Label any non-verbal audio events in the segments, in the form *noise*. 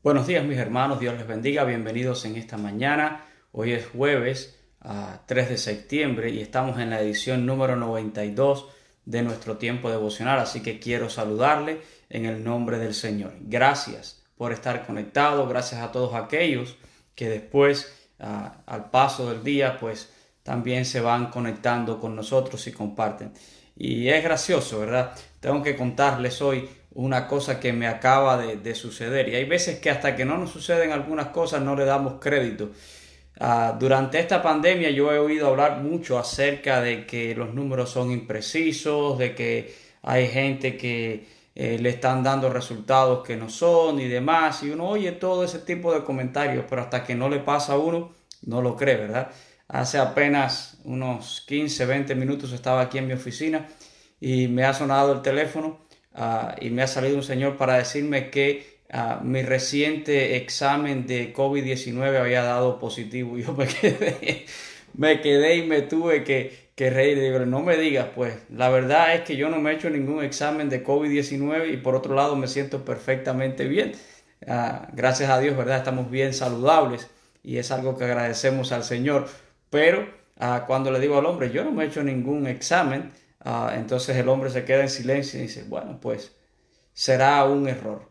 Buenos días mis hermanos, Dios les bendiga, bienvenidos en esta mañana. Hoy es jueves a 3 de septiembre y estamos en la edición número 92 de nuestro tiempo devocional, así que quiero saludarle en el nombre del Señor. Gracias por estar conectado, gracias a todos aquellos que después al paso del día pues también se van conectando con nosotros y comparten. Y es gracioso, ¿verdad? Tengo que contarles hoy una cosa que me acaba de, suceder. Y hay veces que hasta que no nos suceden algunas cosas no le damos crédito. Ah, durante esta pandemia yo he oído hablar mucho acerca de que los números son imprecisos, de que hay gente que eh, le están dando resultados que no son y demás. Y uno oye todo ese tipo de comentarios, pero hasta que no le pasa a uno, no lo cree, ¿verdad? Hace apenas unos 15, 20 minutos estaba aquí en mi oficina y me ha sonado el teléfono Ah, y me ha salido un señor para decirme que ah, mi reciente examen de COVID-19 había dado positivo. *laughs* Yo me quedé, me quedé y me tuve que, que reír. Digo, no me digas, pues la verdad es que yo no me he hecho ningún examen de COVID-19 y por otro lado me siento perfectamente bien. Ah, gracias a Dios, ¿verdad? Estamos bien saludables y es algo que agradecemos al Señor. Pero cuando le digo al hombre, yo no me he hecho ningún examen, Ah, entonces el hombre se queda en silencio y dice, bueno, pues será un error.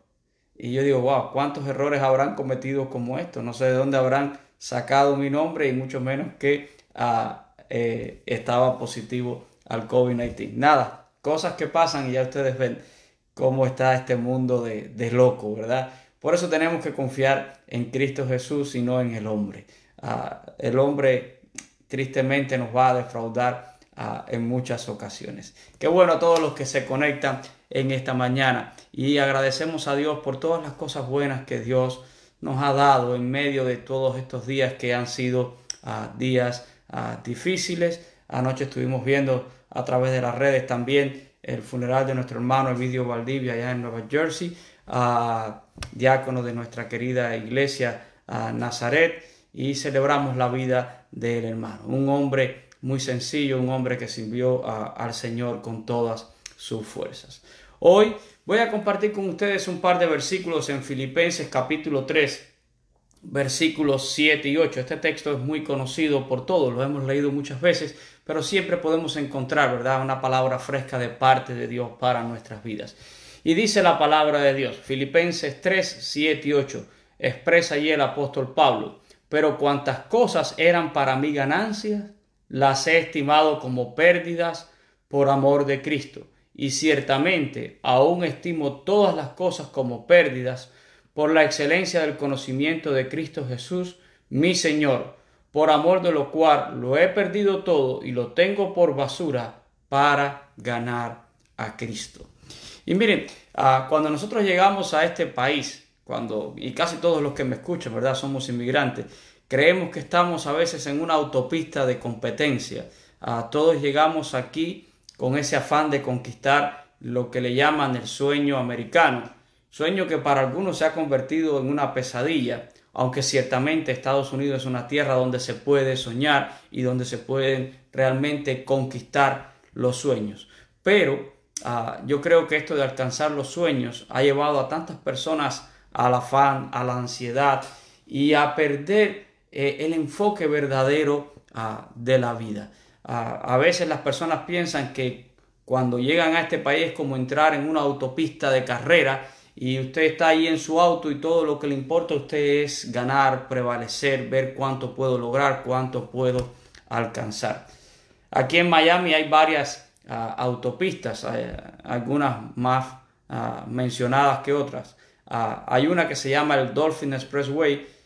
Y yo digo, wow, ¿cuántos errores habrán cometido como esto? No sé de dónde habrán sacado mi nombre y mucho menos que ah, eh, estaba positivo al COVID-19. Nada, cosas que pasan y ya ustedes ven cómo está este mundo de, loco, ¿verdad? Por eso tenemos que confiar en Cristo Jesús y no en el hombre. Ah, el hombre tristemente nos va a defraudar en muchas ocasiones. Qué bueno a todos los que se conectan en esta mañana y agradecemos a Dios por todas las cosas buenas que Dios nos ha dado en medio de todos estos días que han sido ah, días ah, difíciles. Anoche estuvimos viendo a través de las redes también el funeral de nuestro hermano Evidio Valdivia allá en Nueva Jersey, a diácono de nuestra querida iglesia Nazaret y celebramos la vida del hermano, un hombre muy sencillo, un hombre que sirvió al Señor con todas sus fuerzas. Hoy voy a compartir con ustedes un par de versículos en Filipenses capítulo 3, versículos 7 y 8. Este texto es muy conocido por todos, lo hemos leído muchas veces, pero siempre podemos encontrar, ¿verdad?, una palabra fresca de parte de Dios para nuestras vidas. Y dice la palabra de Dios, Filipenses 3, 7 y 8, expresa allí el apóstol Pablo, pero cuantas cosas eran para mí ganancias, las he estimado como pérdidas por amor de Cristo, y ciertamente aún estimo todas las cosas como pérdidas por la excelencia del conocimiento de Cristo Jesús, mi Señor, por amor de lo cual lo he perdido todo y lo tengo por basura para ganar a Cristo. Y miren, ah, cuando nosotros llegamos a este país, cuando, y casi todos los que me escuchan, ¿verdad? Somos inmigrantes, Creemos que estamos a veces en una autopista de competencia. A todos llegamos aquí con ese afán de conquistar lo que le llaman el sueño americano. Sueño que para algunos se ha convertido en una pesadilla, aunque ciertamente Estados Unidos es una tierra donde se puede soñar y donde se pueden realmente conquistar los sueños. Pero ah, yo creo que esto de alcanzar los sueños ha llevado a tantas personas al afán, a la ansiedad y a perder eh, el enfoque verdadero ah, de la vida. Ah, a veces las personas piensan que cuando llegan a este país es como entrar en una autopista de carrera y usted está ahí en su auto y todo lo que le importa a usted es ganar, prevalecer, ver cuánto puedo lograr, cuánto puedo alcanzar. Aquí en Miami hay varias ah, autopistas, algunas más mencionadas que otras. hay una que se llama el Dolphin Expressway,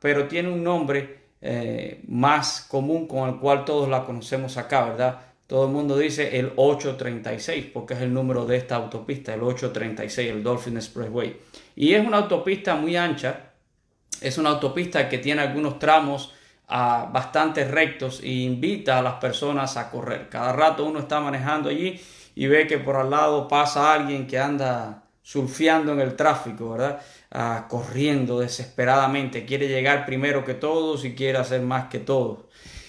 pero tiene un nombre eh, más común con el cual todos la conocemos acá, ¿verdad? Todo el mundo dice el 836 porque es el número de esta autopista, el 836, el Dolphin Expressway. Y es una autopista muy ancha, es una autopista que tiene algunos tramos ah, bastante rectos e invita a las personas a correr. Cada rato uno está manejando allí y ve que por al lado pasa alguien que anda surfeando en el tráfico, ¿verdad? Ah, corriendo desesperadamente, quiere llegar primero que todos y quiere hacer más que todos.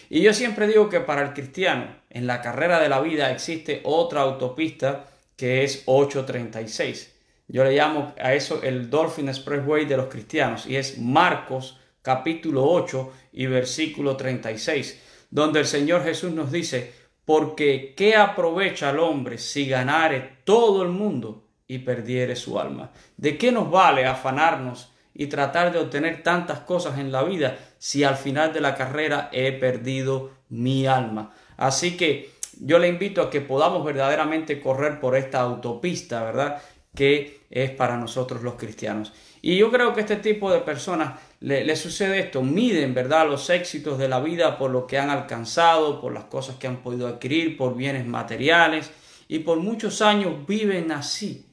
Y yo siempre digo que para el cristiano, en la carrera de la vida existe otra autopista que es 836. Yo le llamo a eso el Dolphin Expressway de los cristianos y es Marcos capítulo 8 y versículo 36, donde el Señor Jesús nos dice, porque ¿qué aprovecha al hombre si ganare todo el mundo y perdiere su alma? ¿De qué nos vale afanarnos y tratar de obtener tantas cosas en la vida si al final de la carrera he perdido mi alma? Así que yo le invito a que podamos verdaderamente correr por esta autopista, ¿verdad? Que es para nosotros los cristianos. Y yo creo que este tipo de personas le, sucede esto, miden, ¿verdad?, los éxitos de la vida por lo que han alcanzado, por las cosas que han podido adquirir, por bienes materiales, y por muchos años viven así.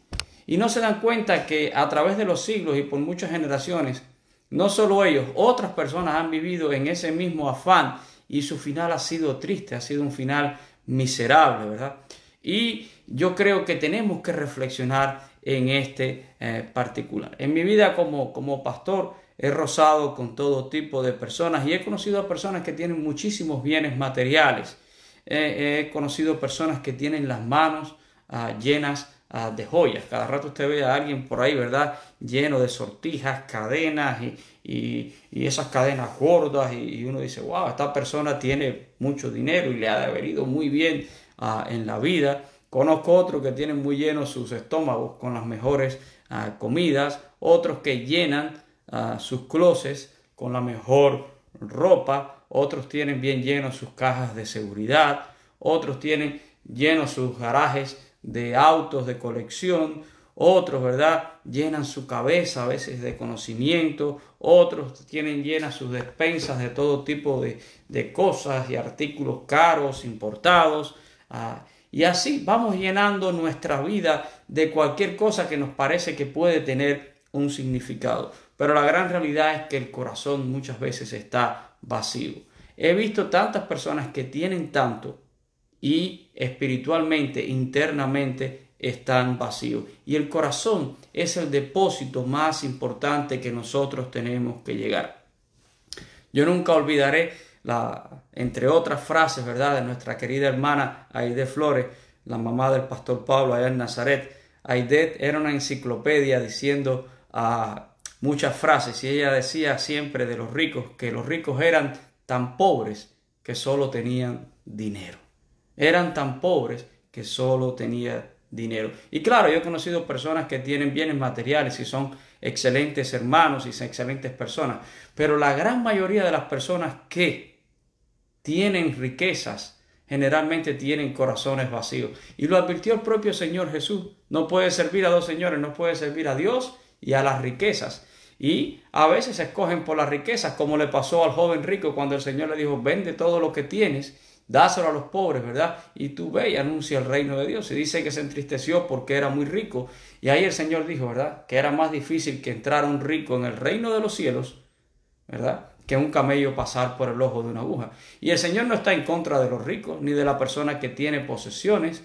Y no se dan cuenta que a través de los siglos y por muchas generaciones, no solo ellos, otras personas han vivido en ese mismo afán y su final ha sido triste, ha sido un final miserable, ¿verdad? Y yo creo que tenemos que reflexionar en este eh, particular. En mi vida como, como pastor he rozado con todo tipo de personas y he conocido a personas que tienen muchísimos bienes materiales. he conocido personas que tienen las manos ah, llenas de joyas. Cada rato usted ve a alguien por ahí, ¿verdad? Lleno de sortijas, cadenas y, esas cadenas gordas y, uno dice, wow, esta persona tiene mucho dinero y le ha venido muy bien ah, en la vida. Conozco otros que tienen muy llenos sus estómagos con las mejores ah, comidas, otros que llenan ah, sus closets con la mejor ropa, otros tienen bien llenos sus cajas de seguridad, otros tienen llenos sus garajes de autos de colección, otros, ¿verdad? Llenan su cabeza a veces de conocimiento, otros tienen llenas sus despensas de todo tipo de, cosas y artículos caros, importados. Ah, y así vamos llenando nuestra vida de cualquier cosa que nos parece que puede tener un significado. Pero la gran realidad es que el corazón muchas veces está vacío. He visto tantas personas que tienen tanto y espiritualmente, internamente, están vacíos. Y el corazón es el depósito más importante que nosotros tenemos que llegar. Yo nunca olvidaré la, entre otras frases, ¿verdad?, de nuestra querida hermana Aide Flores, la mamá del pastor Pablo allá en Nazaret. Aide era una enciclopedia diciendo muchas frases y ella decía siempre de los ricos que los ricos eran tan pobres que solo tenían dinero. Eran tan pobres que solo tenían dinero. Y claro, yo he conocido personas que tienen bienes materiales y son excelentes hermanos y excelentes personas, pero la gran mayoría de las personas que tienen riquezas, generalmente tienen corazones vacíos. Y lo advirtió el propio Señor Jesús. No puede servir a dos señores, no puede servir a Dios y a las riquezas. Y a veces escogen por las riquezas, como le pasó al joven rico cuando el Señor le dijo, vende todo lo que tienes, dáselo a los pobres, ¿verdad? Y tú ve y anuncia el reino de Dios. Y dice que se entristeció porque era muy rico. Y ahí el Señor dijo, ¿verdad? Que era más difícil que entrar un rico en el reino de los cielos, ¿verdad? que un camello pasar por el ojo de una aguja. Y el Señor no está en contra de los ricos ni de la persona que tiene posesiones.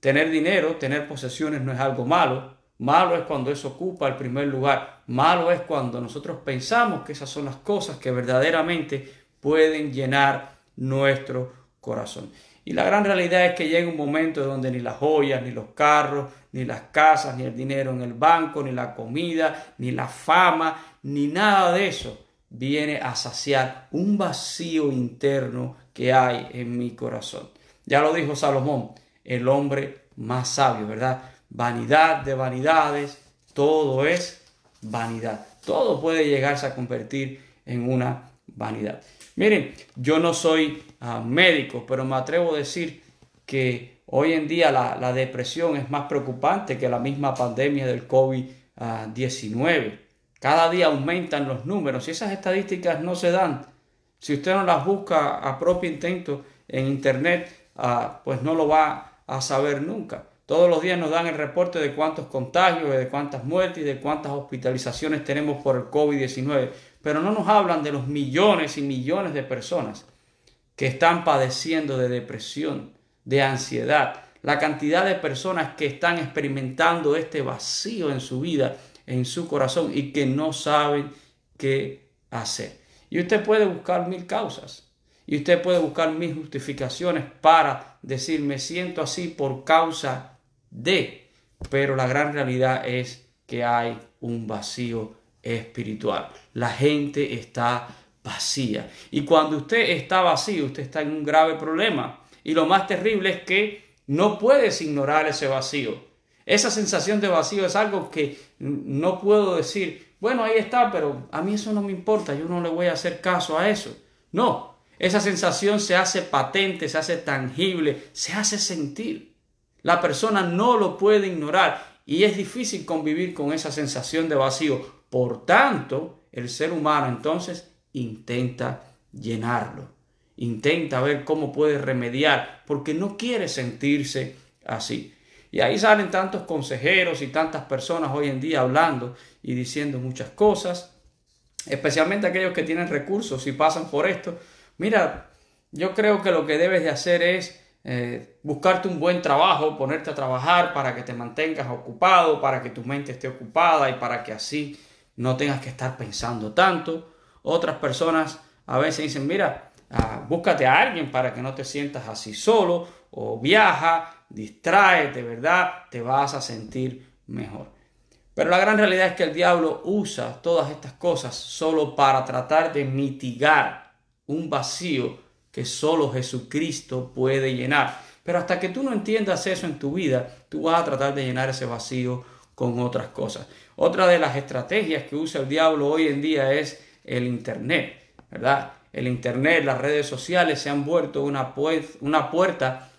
Tener dinero, tener posesiones no es algo malo. Malo es cuando eso ocupa el primer lugar. Malo es cuando nosotros pensamos que esas son las cosas que verdaderamente pueden llenar nuestro corazón. Y la gran realidad es que llega un momento donde ni las joyas, ni los carros, ni las casas, ni el dinero en el banco, ni la comida, ni la fama, ni nada de eso viene a saciar un vacío interno que hay en mi corazón. Ya lo dijo Salomón, el hombre más sabio, ¿verdad? Vanidad de vanidades, todo es vanidad. Todo puede llegarse a convertir en una vanidad. Miren, yo no soy ah, médico, pero me atrevo a decir que hoy en día la, depresión es más preocupante que la misma pandemia del COVID-19. Cada día aumentan los números y esas estadísticas no se dan. Si usted no las busca a propio intento en Internet, ah, pues no lo va a saber nunca. Todos los días nos dan el reporte de cuántos contagios, de cuántas muertes y de cuántas hospitalizaciones tenemos por el COVID-19, pero no nos hablan de los millones y millones de personas que están padeciendo de depresión, de ansiedad, la cantidad de personas que están experimentando este vacío en su vida en su corazón y que no saben qué hacer. Y usted puede buscar mil causas. Y usted puede buscar mil justificaciones para decir me siento así por causa de. pero la gran realidad es que hay un vacío espiritual. La gente está vacía. Y cuando usted está vacío, usted está en un grave problema. Y lo más terrible es que no puedes ignorar ese vacío. Esa sensación de vacío es algo que no puedo decir, bueno, ahí está, pero a mí eso no me importa, yo no le voy a hacer caso a eso. No, esa sensación se hace patente, se hace tangible, se hace sentir. La persona no lo puede ignorar y es difícil convivir con esa sensación de vacío. Por tanto, el ser humano entonces intenta llenarlo, intenta ver cómo puede remediar, porque no quiere sentirse así. Y ahí salen tantos consejeros y tantas personas hoy en día hablando y diciendo muchas cosas, especialmente aquellos que tienen recursos y pasan por esto. Mira, yo creo que lo que debes de hacer es eh, buscarte un buen trabajo, ponerte a trabajar para que te mantengas ocupado, para que tu mente esté ocupada y para que así no tengas que estar pensando tanto. Otras personas a veces dicen, mira, ah, búscate a alguien para que no te sientas así solo o viaja, de ¿verdad? Te vas a sentir mejor. Pero la gran realidad es que el diablo usa todas estas cosas solo para tratar de mitigar un vacío que solo Jesucristo puede llenar. Pero hasta que tú no entiendas eso en tu vida, tú vas a tratar de llenar ese vacío con otras cosas. Otra de las estrategias que usa el diablo hoy en día es el Internet, ¿verdad? El Internet, las redes sociales se han vuelto una, puerta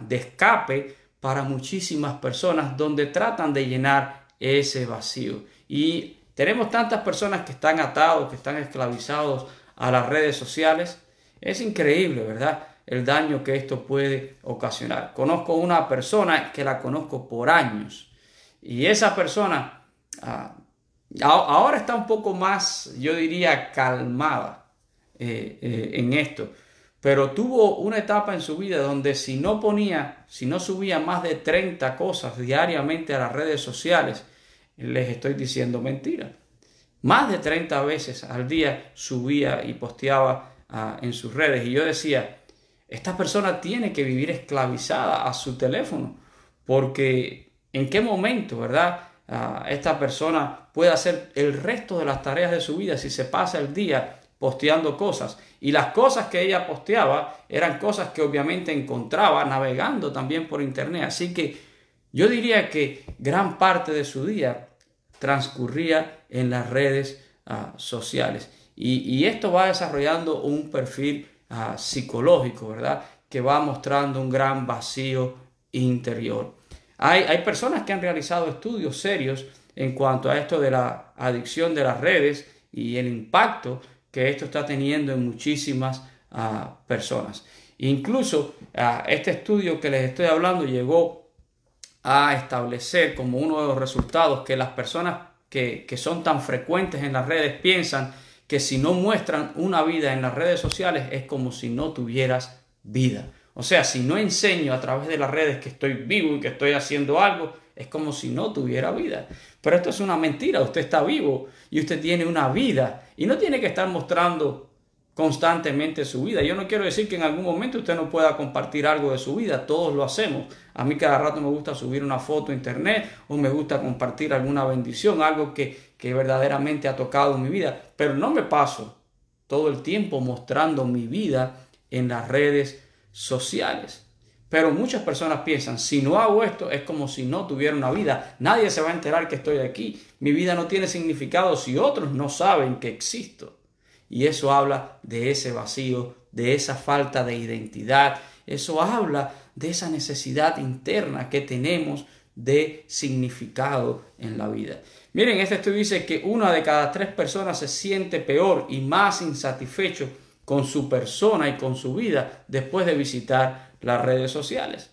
de escape para muchísimas personas donde tratan de llenar ese vacío. Y tenemos tantas personas que están atados, que están esclavizados a las redes sociales. Es increíble, ¿verdad? El daño que esto puede ocasionar. Conozco una persona que la conozco por años y esa persona ah, ahora está un poco más, yo diría, calmada eh, eh, en esto pero tuvo una etapa en su vida donde si no ponía, si no subía más de 30 cosas diariamente a las redes sociales, les estoy diciendo mentira. Más de 30 veces al día subía y posteaba ah, en sus redes. Y yo decía, esta persona tiene que vivir esclavizada a su teléfono, porque en qué momento, ¿verdad? Ah, esta persona puede hacer el resto de las tareas de su vida si se pasa el día posteando cosas. Y las cosas que ella posteaba eran cosas que obviamente encontraba navegando también por internet. Así que yo diría que gran parte de su día transcurría en las redes ah, sociales. Y, esto va desarrollando un perfil ah, psicológico, ¿verdad? Que va mostrando un gran vacío interior. Hay, hay personas que han realizado estudios serios en cuanto a esto de la adicción de las redes y el impacto que esto está teniendo en muchísimas ah, personas. Incluso ah, este estudio que les estoy hablando llegó a establecer como uno de los resultados que las personas que, que son tan frecuentes en las redes piensan que si no muestran una vida en las redes sociales es como si no tuvieras vida. O sea, si no enseño a través de las redes que estoy vivo y que estoy haciendo algo, es como si no tuviera vida. Pero esto es una mentira, usted está vivo y usted tiene una vida y no tiene que estar mostrando constantemente su vida. Yo no quiero decir que en algún momento usted no pueda compartir algo de su vida, todos lo hacemos. A mí cada rato me gusta subir una foto a internet o me gusta compartir alguna bendición, algo que, que verdaderamente ha tocado mi vida, pero no me paso todo el tiempo mostrando mi vida en las redes sociales. Pero muchas personas piensan, si no hago esto es como si no tuviera una vida. Nadie se va a enterar que estoy aquí. Mi vida no tiene significado si otros no saben que existo. Y eso habla de ese vacío, de esa falta de identidad. Eso habla de esa necesidad interna que tenemos de significado en la vida. Miren, este estudio dice que una de cada tres personas se siente peor y más insatisfecho con su persona y con su vida después de visitar las redes sociales.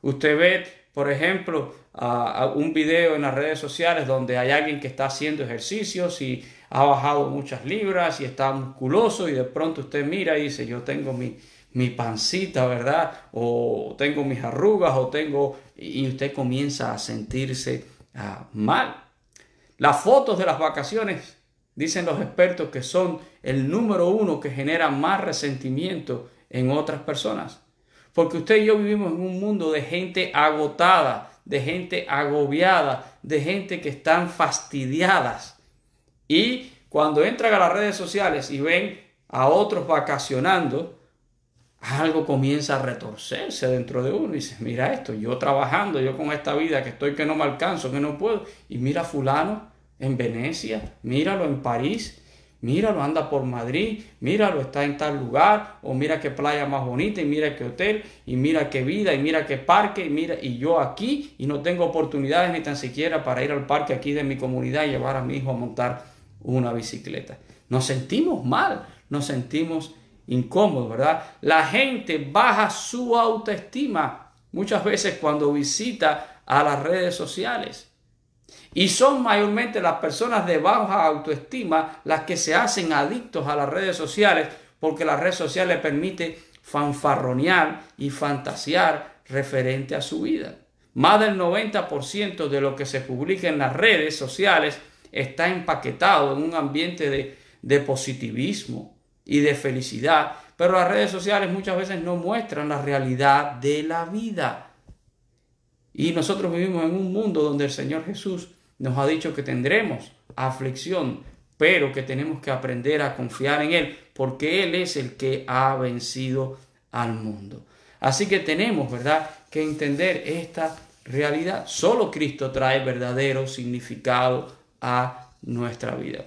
Usted ve, por ejemplo, un video en las redes sociales donde hay alguien que está haciendo ejercicios y ha bajado muchas libras y está musculoso y de pronto usted mira y dice, yo tengo mi, mi pancita, ¿verdad? O tengo mis arrugas o tengo... y usted comienza a sentirse ah, mal. Las fotos de las vacaciones, dicen los expertos, que son el número uno que genera más resentimiento en otras personas. Porque usted y yo vivimos en un mundo de gente agotada, de gente agobiada, de gente que están fastidiadas. Y cuando entran a las redes sociales y ven a otros vacacionando, algo comienza a retorcerse dentro de uno y dice, mira esto, yo trabajando, yo con esta vida que estoy que no me alcanzo, que no puedo, y mira fulano en Venecia, míralo en París, míralo anda por Madrid, míralo está en tal lugar, o mira qué playa más bonita, y mira qué hotel, y mira qué vida, y mira qué parque, y mira, y yo aquí, y no tengo oportunidades ni tan siquiera para ir al parque aquí de mi comunidad y llevar a mi hijo a montar una bicicleta. Nos sentimos mal, nos sentimos incómodo, ¿verdad? La gente baja su autoestima muchas veces cuando visita a las redes sociales. Y son mayormente las personas de baja autoestima las que se hacen adictos a las redes sociales porque las redes sociales permite fanfarronear y fantasear referente a su vida. Más del 90% de lo que se publica en las redes sociales está empaquetado en un ambiente de, de positivismo, y de felicidad. Pero las redes sociales muchas veces no muestran la realidad de la vida. Y nosotros vivimos en un mundo donde el Señor Jesús nos ha dicho que tendremos aflicción, pero que tenemos que aprender a confiar en Él, porque Él es el que ha vencido al mundo. Así que tenemos, ¿verdad?, que entender esta realidad. Solo Cristo trae verdadero significado a nuestra vida.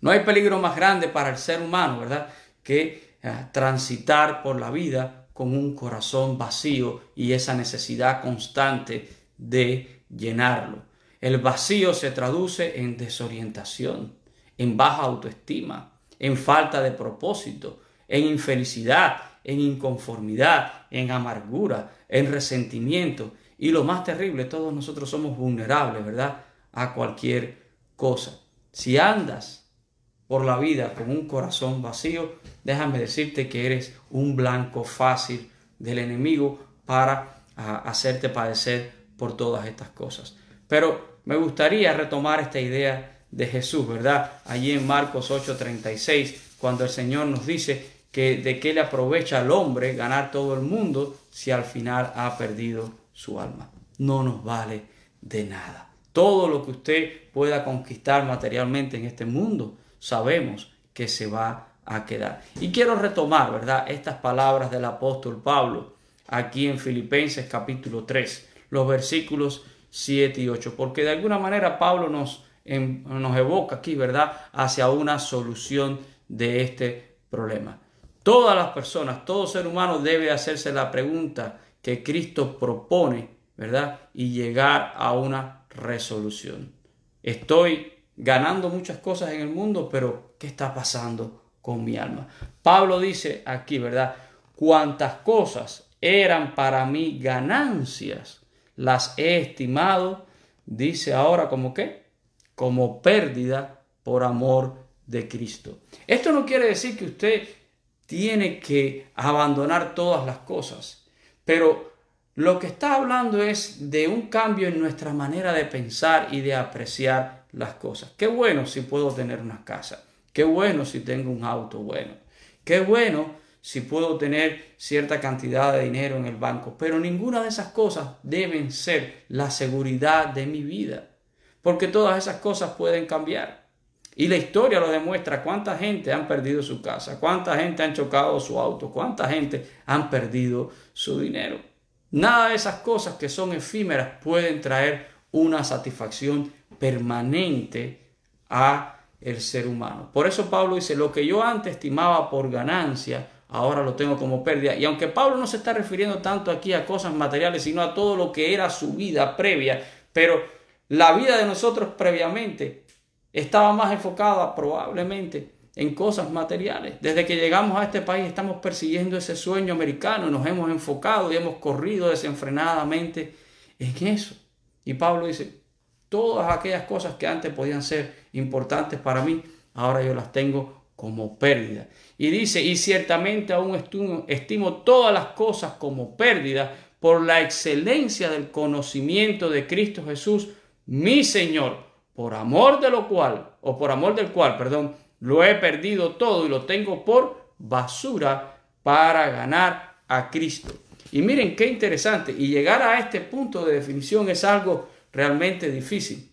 No hay peligro más grande para el ser humano, ¿verdad?, que eh, transitar por la vida con un corazón vacío y esa necesidad constante de llenarlo. El vacío se traduce en desorientación, en baja autoestima, en falta de propósito, en infelicidad, en inconformidad, en amargura, en resentimiento. Y lo más terrible, todos nosotros somos vulnerables, ¿verdad? A cualquier cosa. Si andas por la vida con un corazón vacío, déjame decirte que eres un blanco fácil del enemigo para ah, hacerte padecer por todas estas cosas. Pero me gustaría retomar esta idea de Jesús, ¿verdad? Allí en Marcos 8:36, cuando el Señor nos dice que de qué le aprovecha al hombre ganar todo el mundo si al final ha perdido su alma. No nos vale de nada. Todo lo que usted pueda conquistar materialmente en este mundo, sabemos que se va a quedar. Y quiero retomar, ¿verdad?, estas palabras del apóstol Pablo aquí en Filipenses capítulo 3, los versículos 7 y 8, porque de alguna manera Pablo nos, nos evoca aquí, ¿verdad?, hacia una solución de este problema. Todas las personas, todo ser humano debe hacerse la pregunta que Cristo propone, ¿verdad? Y llegar a una resolución. Estoy ganando muchas cosas en el mundo, pero ¿qué está pasando con mi alma? Pablo dice aquí, ¿verdad? Cuantas cosas eran para mí ganancias, las he estimado, dice ahora como qué? Como pérdida por amor de Cristo. Esto no quiere decir que usted tiene que abandonar todas las cosas, pero lo que está hablando es de un cambio en nuestra manera de pensar y de apreciar las cosas. Qué bueno si puedo tener una casa. Qué bueno si tengo un auto bueno. Qué bueno si puedo tener cierta cantidad de dinero en el banco. Pero ninguna de esas cosas deben ser la seguridad de mi vida. Porque todas esas cosas pueden cambiar. Y la historia lo demuestra cuánta gente han perdido su casa, cuánta gente han chocado su auto, cuánta gente han perdido su dinero. Nada de esas cosas que son efímeras pueden traer una satisfacción permanente a el ser humano. Por eso Pablo dice, lo que yo antes estimaba por ganancia, ahora lo tengo como pérdida. Y aunque Pablo no se está refiriendo tanto aquí a cosas materiales, sino a todo lo que era su vida previa, pero la vida de nosotros previamente estaba más enfocada probablemente en cosas materiales. Desde que llegamos a este país estamos persiguiendo ese sueño americano, nos hemos enfocado y hemos corrido desenfrenadamente en eso. Y Pablo dice, Todas aquellas cosas que antes podían ser importantes para mí, ahora yo las tengo como pérdida. Y dice, y ciertamente aún estimo, todas las cosas como pérdida por la excelencia del conocimiento de Cristo Jesús, mi Señor, por amor de lo cual, o por amor del cual, perdón, lo he perdido todo y lo tengo por basura para ganar a Cristo. Y miren qué interesante. Y llegar a este punto de definición es algo realmente difícil.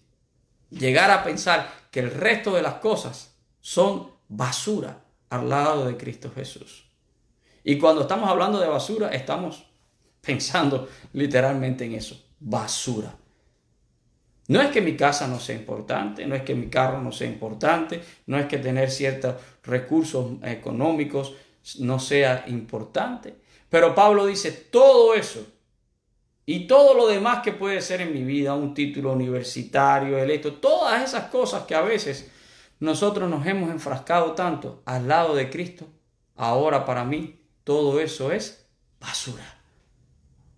Llegar a pensar que el resto de las cosas son basura al lado de Cristo Jesús. Y cuando estamos hablando de basura, estamos pensando literalmente en eso, basura. No es que mi casa no sea importante, no es que mi carro no sea importante, no es que tener ciertos recursos económicos no sea importante. Pero Pablo dice, todo eso y todo lo demás que puede ser en mi vida, un título universitario, electo, todas esas cosas que a veces nosotros nos hemos enfrascado tanto al lado de Cristo, ahora para mí todo eso es basura.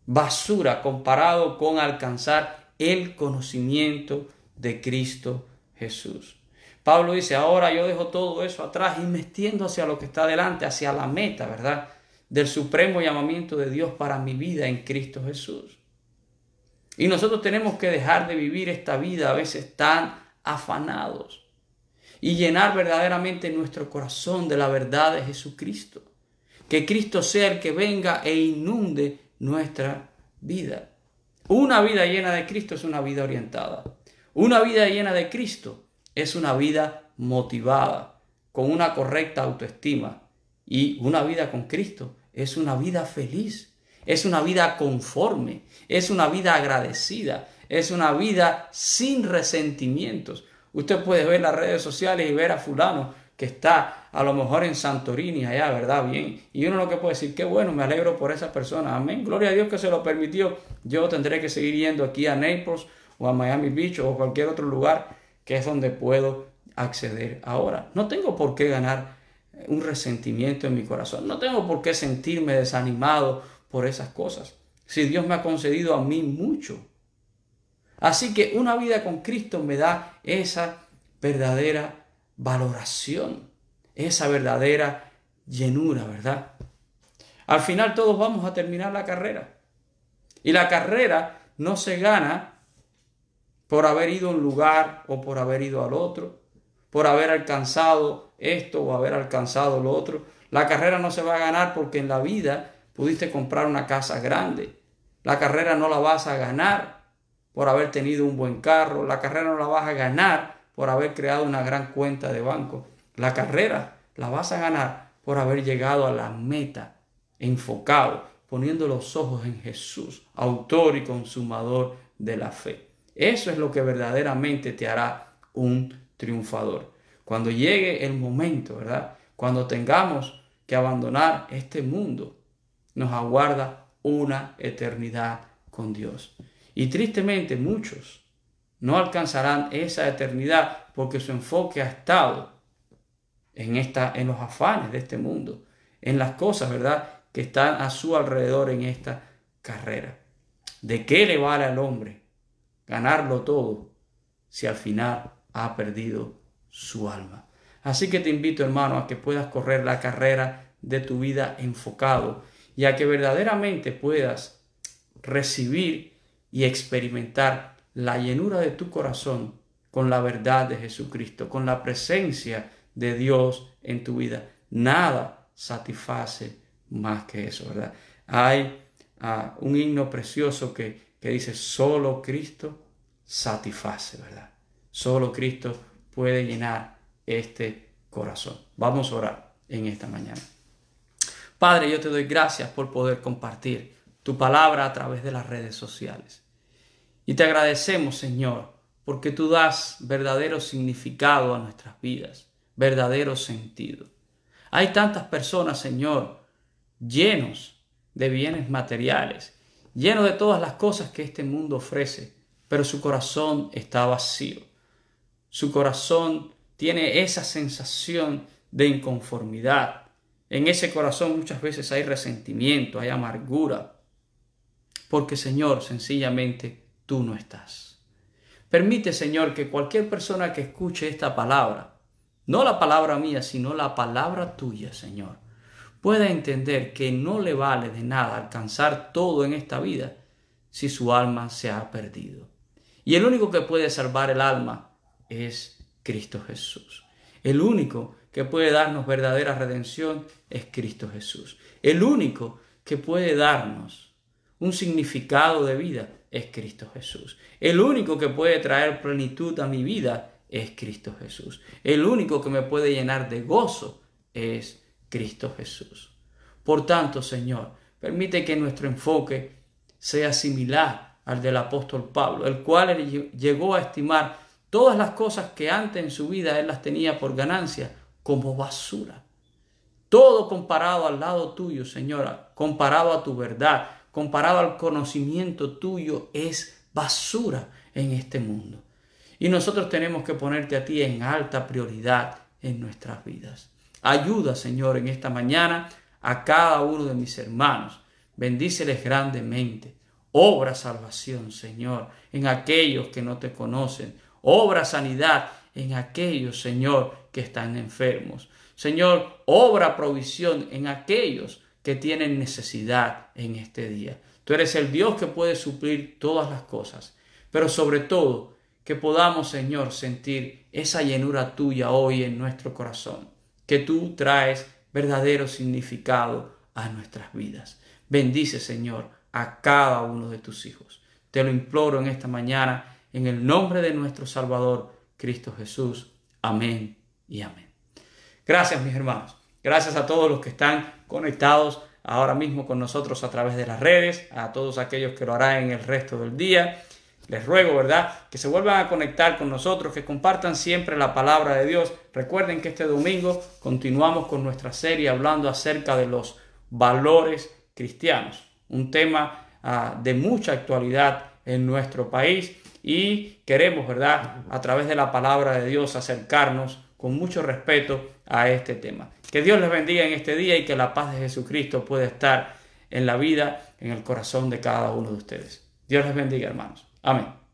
Basura comparado con alcanzar el conocimiento de Cristo Jesús. Pablo dice, ahora yo dejo todo eso atrás y me extiendo hacia lo que está delante, hacia la meta, ¿verdad? Del supremo llamamiento de Dios para mi vida en Cristo Jesús. Y nosotros tenemos que dejar de vivir esta vida a veces tan afanados y llenar verdaderamente nuestro corazón de la verdad de Jesucristo. Que Cristo sea el que venga e inunde nuestra vida. Una vida llena de Cristo es una vida orientada. Una vida llena de Cristo es una vida motivada, con una correcta autoestima. Y una vida con Cristo es una vida feliz, es una vida conforme, es una vida agradecida, es una vida sin resentimientos. Usted puede ver las redes sociales y ver a fulano que está a lo mejor en Santorini allá, ¿verdad? Bien. Y uno lo que puede decir, qué bueno, me alegro por esa persona. Amén. Gloria a Dios que se lo permitió. Yo tendré que seguir yendo aquí a Naples o a Miami Beach o cualquier otro lugar que es donde puedo acceder ahora. No tengo por qué ganar un resentimiento en mi corazón. No tengo por qué sentirme desanimado por esas cosas. Si Dios me ha concedido a mí mucho. Así que una vida con Cristo me da esa verdadera valoración, esa verdadera llenura, ¿verdad? Al final todos vamos a terminar la carrera. Y la carrera no se gana por haber ido a un lugar o por haber ido al otro, por haber alcanzado esto o haber alcanzado lo otro. La carrera no se va a ganar porque en la vida pudiste comprar una casa grande. La carrera no la vas a ganar por haber tenido un buen carro. La carrera no la vas a ganar por haber creado una gran cuenta de banco. La carrera la vas a ganar por haber llegado a la meta, enfocado, poniendo los ojos en Jesús, autor y consumador de la fe. Eso es lo que verdaderamente te hará un triunfador. Cuando llegue el momento, ¿verdad? Cuando tengamos que abandonar este mundo, nos aguarda una eternidad con Dios. Y tristemente muchos no alcanzarán esa eternidad porque su enfoque ha estado en, esta, en los afanes de este mundo, en las cosas, ¿verdad?, que están a su alrededor en esta carrera. ¿De qué le vale al hombre ganarlo todo si al final ha perdido su alma. Así que te invito, hermano, a que puedas correr la carrera de tu vida enfocado y a que verdaderamente puedas recibir y experimentar la llenura de tu corazón con la verdad de Jesucristo, con la presencia de Dios en tu vida. Nada satisface más que eso, ¿verdad? Hay ah, un himno precioso que que dice, solo Cristo satisface, ¿verdad? Solo Cristo puede llenar este corazón. Vamos a orar en esta mañana. Padre, yo te doy gracias por poder compartir tu palabra a través de las redes sociales. Y te agradecemos, Señor, porque tú das verdadero significado a nuestras vidas, verdadero sentido. Hay tantas personas, Señor, llenos de bienes materiales, lleno de todas las cosas que este mundo ofrece, pero su corazón está vacío. Su corazón tiene esa sensación de inconformidad. En ese corazón muchas veces hay resentimiento, hay amargura, porque Señor, sencillamente tú no estás. Permite, Señor, que cualquier persona que escuche esta palabra, no la palabra mía, sino la palabra tuya, Señor, pueda entender que no le vale de nada alcanzar todo en esta vida si su alma se ha perdido. Y el único que puede salvar el alma es Cristo Jesús. El único que puede darnos verdadera redención es Cristo Jesús. El único que puede darnos un significado de vida es Cristo Jesús. El único que puede traer plenitud a mi vida es Cristo Jesús. El único que me puede llenar de gozo es Cristo Jesús. Por tanto, Señor, permite que nuestro enfoque sea similar al del apóstol Pablo, el cual llegó a estimar todas las cosas que antes en su vida él las tenía por ganancia como basura. Todo comparado al lado tuyo, Señora, comparado a tu verdad, comparado al conocimiento tuyo, es basura en este mundo. Y nosotros tenemos que ponerte a ti en alta prioridad en nuestras vidas. Ayuda, Señor, en esta mañana a cada uno de mis hermanos. Bendíceles grandemente. Obra salvación, Señor, en aquellos que no te conocen. Obra sanidad en aquellos, Señor, que están enfermos. Señor, obra provisión en aquellos que tienen necesidad en este día. Tú eres el Dios que puede suplir todas las cosas, pero sobre todo que podamos, Señor, sentir esa llenura tuya hoy en nuestro corazón, que tú traes verdadero significado a nuestras vidas. Bendice, Señor, a cada uno de tus hijos. Te lo imploro en esta mañana, en el nombre de nuestro Salvador, Cristo Jesús. Amén y amén. Gracias, mis hermanos. Gracias a todos los que están conectados ahora mismo con nosotros a través de las redes, a todos aquellos que lo harán en el resto del día. Les ruego, ¿verdad?, que se vuelvan a conectar con nosotros, que compartan siempre la palabra de Dios. Recuerden que este domingo continuamos con nuestra serie hablando acerca de los valores cristianos, un tema ah, de mucha actualidad en nuestro país y queremos, ¿verdad?, a través de la palabra de Dios acercarnos con mucho respeto a este tema. Que Dios les bendiga en este día y que la paz de Jesucristo pueda estar en la vida, en el corazón de cada uno de ustedes. Dios les bendiga, hermanos. Amén.